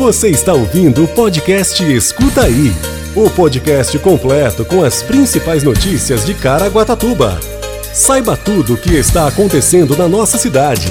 Você está ouvindo o podcast Escuta Aí o podcast completo com as principais notícias de Caraguatatuba. Saiba tudo o que está acontecendo na nossa cidade.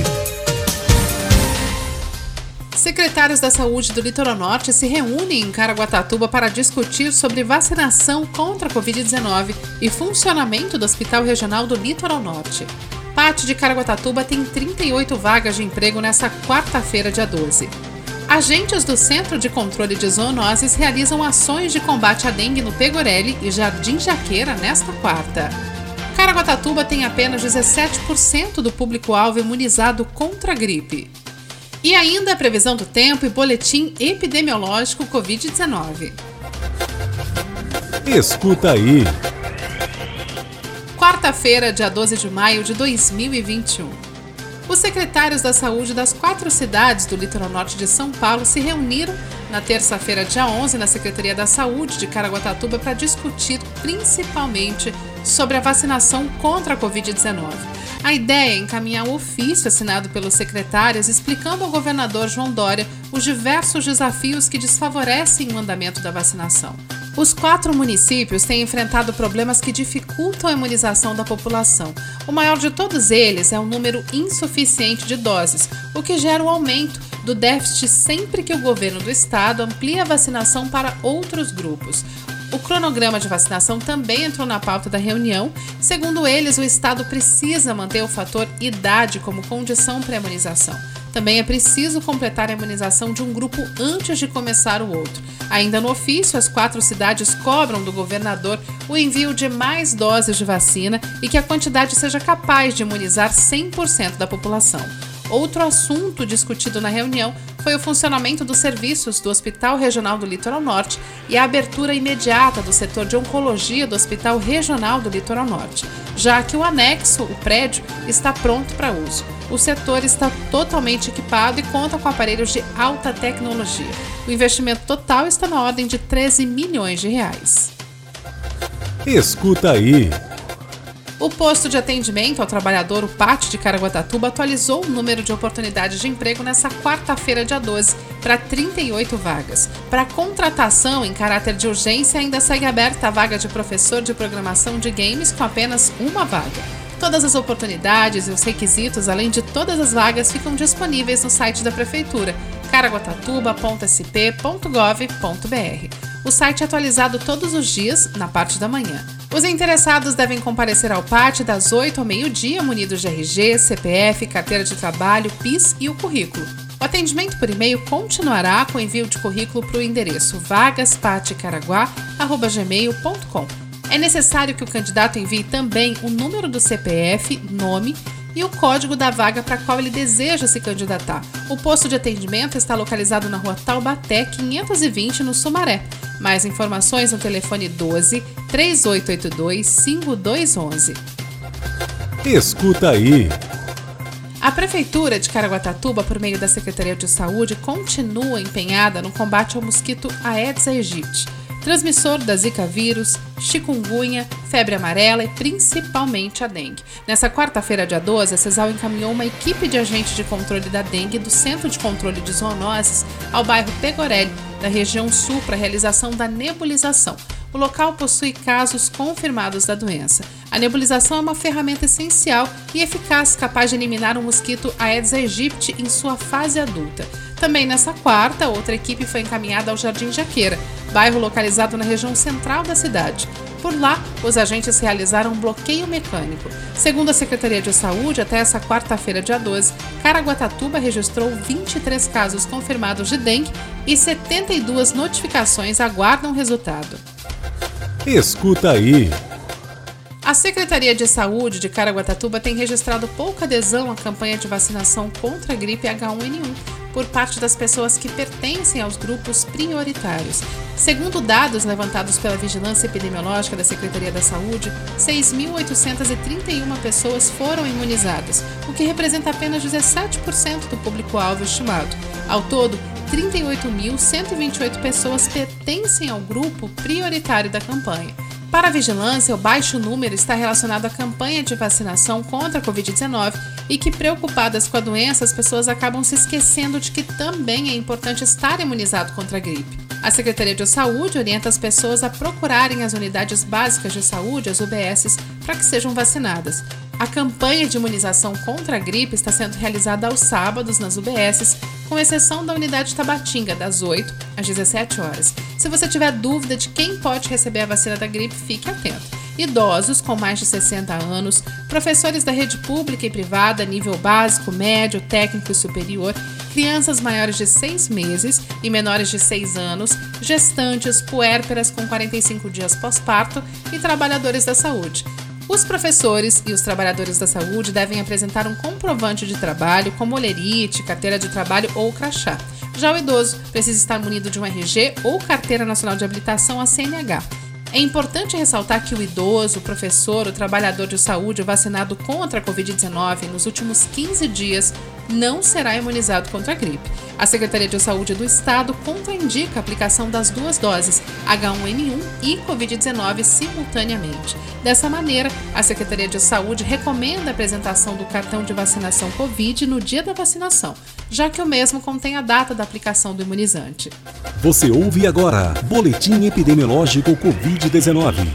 Secretários da Saúde do Litoral Norte se reúnem em Caraguatatuba para discutir sobre vacinação contra a Covid-19 e funcionamento do Hospital Regional do Litoral Norte. Parte de Caraguatatuba tem 38 vagas de emprego nesta quarta-feira, dia 12. Agentes do Centro de Controle de Zoonoses realizam ações de combate à dengue no Pegorelli e Jardim Jaqueira nesta quarta. Caraguatatuba tem apenas 17% do público-alvo imunizado contra a gripe. E ainda a previsão do tempo e boletim epidemiológico Covid-19. Escuta aí. Quarta-feira, dia 12 de maio de 2021. Os secretários da saúde das quatro cidades do litoral norte de São Paulo se reuniram na terça-feira, dia 11, na Secretaria da Saúde de Caraguatatuba para discutir principalmente sobre a vacinação contra a Covid-19. A ideia é encaminhar um ofício assinado pelos secretários explicando ao governador João Dória os diversos desafios que desfavorecem o andamento da vacinação. Os quatro municípios têm enfrentado problemas que dificultam a imunização da população. O maior de todos eles é o número insuficiente de doses, o que gera um aumento do déficit sempre que o governo do estado amplia a vacinação para outros grupos. O cronograma de vacinação também entrou na pauta da reunião. Segundo eles, o Estado precisa manter o fator idade como condição para a imunização. Também é preciso completar a imunização de um grupo antes de começar o outro. Ainda no ofício, as quatro cidades cobram do governador o envio de mais doses de vacina e que a quantidade seja capaz de imunizar 100% da população. Outro assunto discutido na reunião foi o funcionamento dos serviços do Hospital Regional do Litoral Norte e a abertura imediata do setor de oncologia do Hospital Regional do Litoral Norte, já que o anexo, o prédio, está pronto para uso. O setor está totalmente equipado e conta com aparelhos de alta tecnologia. O investimento total está na ordem de 13 milhões de reais. Escuta aí. O posto de atendimento ao trabalhador, o PAT de Caraguatatuba, atualizou o número de oportunidades de emprego nesta quarta-feira, dia 12, para 38 vagas. Para contratação em caráter de urgência, ainda segue aberta a vaga de professor de programação de games com apenas uma vaga. Todas as oportunidades e os requisitos, além de todas as vagas, ficam disponíveis no site da Prefeitura, caraguatatuba.sp.gov.br. O site é atualizado todos os dias, na parte da manhã. Os interessados devem comparecer ao PAT das 8 ao meio-dia, munidos de RG, CPF, carteira de trabalho, PIS e o currículo. O atendimento por e-mail continuará com envio de currículo para o endereço vagaspatecaraguá.gmail.com. É necessário que o candidato envie também o número do CPF, nome e o código da vaga para a qual ele deseja se candidatar. O posto de atendimento está localizado na rua Taubaté, 520, no Sumaré. Mais informações no telefone 12 3882 5211. Escuta aí. A Prefeitura de Caraguatatuba, por meio da Secretaria de Saúde, continua empenhada no combate ao mosquito Aedes aegypti, transmissor da Zika vírus, chikungunya, febre amarela e principalmente a dengue. Nessa quarta-feira, dia 12, a CESAL encaminhou uma equipe de agentes de controle da dengue do Centro de Controle de Zoonoses ao bairro Pegorelli, da região sul, para a realização da nebulização. O local possui casos confirmados da doença. A nebulização é uma ferramenta essencial e eficaz capaz de eliminar o mosquito Aedes aegypti em sua fase adulta. Também nessa quarta, outra equipe foi encaminhada ao Jardim Jaqueira, bairro localizado na região central da cidade. Por lá, os agentes realizaram um bloqueio mecânico. Segundo a Secretaria de Saúde, até essa quarta-feira, dia 12, Caraguatatuba registrou 23 casos confirmados de dengue e 72 notificações aguardam resultado. Escuta aí. A Secretaria de Saúde de Caraguatatuba tem registrado pouca adesão à campanha de vacinação contra a gripe H1N1 por parte das pessoas que pertencem aos grupos prioritários. Segundo dados levantados pela Vigilância Epidemiológica da Secretaria da Saúde, 6.831 pessoas foram imunizadas, o que representa apenas 17% do público-alvo estimado. Ao todo, 38.128 pessoas pertencem ao grupo prioritário da campanha. Para a vigilância, o baixo número está relacionado à campanha de vacinação contra a Covid-19 e que, preocupadas com a doença, as pessoas acabam se esquecendo de que também é importante estar imunizado contra a gripe. A Secretaria de Saúde orienta as pessoas a procurarem as unidades básicas de saúde, as UBSs, para que sejam vacinadas. A campanha de imunização contra a gripe está sendo realizada aos sábados nas UBSs, com exceção da unidade Tabatinga, das 8 às 17 horas. Se você tiver dúvida de quem pode receber a vacina da gripe, fique atento. Idosos com mais de 60 anos, professores da rede pública e privada, nível básico, médio, técnico e superior, crianças maiores de 6 meses e menores de 6 anos, gestantes, puérperas com 45 dias pós-parto e trabalhadores da saúde. Os professores e os trabalhadores da saúde devem apresentar um comprovante de trabalho, como olerite, carteira de trabalho ou crachá. Já o idoso precisa estar munido de um RG ou carteira nacional de habilitação a CNH. É importante ressaltar que o idoso, o professor, o trabalhador de saúde vacinado contra a Covid-19 nos últimos 15 dias não será imunizado contra a gripe. A Secretaria de Saúde do Estado contraindica a aplicação das duas doses, H1N1 e Covid-19 simultaneamente. Dessa maneira, a Secretaria de Saúde recomenda a apresentação do cartão de vacinação Covid no dia da vacinação, já que o mesmo contém a data da aplicação do imunizante. Você ouve agora Boletim Epidemiológico Covid-19.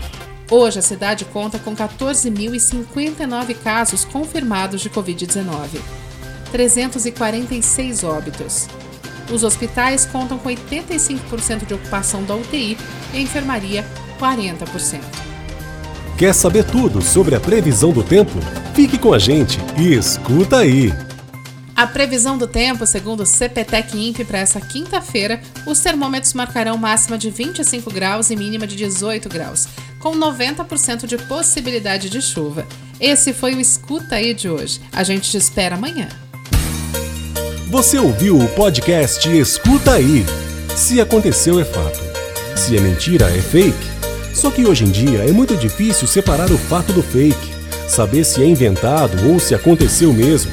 Hoje, a cidade conta com 14.059 casos confirmados de Covid-19. 346 óbitos. Os hospitais contam com 85% de ocupação da UTI e a enfermaria 40%. Quer saber tudo sobre a previsão do tempo? Fique com a gente e escuta aí! A previsão do tempo, segundo o CPTEC INPE, para essa quinta-feira, os termômetros marcarão máxima de 25 graus e mínima de 18 graus, com 90% de possibilidade de chuva. Esse foi o Escuta aí de hoje. A gente te espera amanhã. Você ouviu o podcast Escuta Aí. Se aconteceu, é fato. Se é mentira, é fake. Só que hoje em dia é muito difícil separar o fato do fake, saber se é inventado ou se aconteceu mesmo.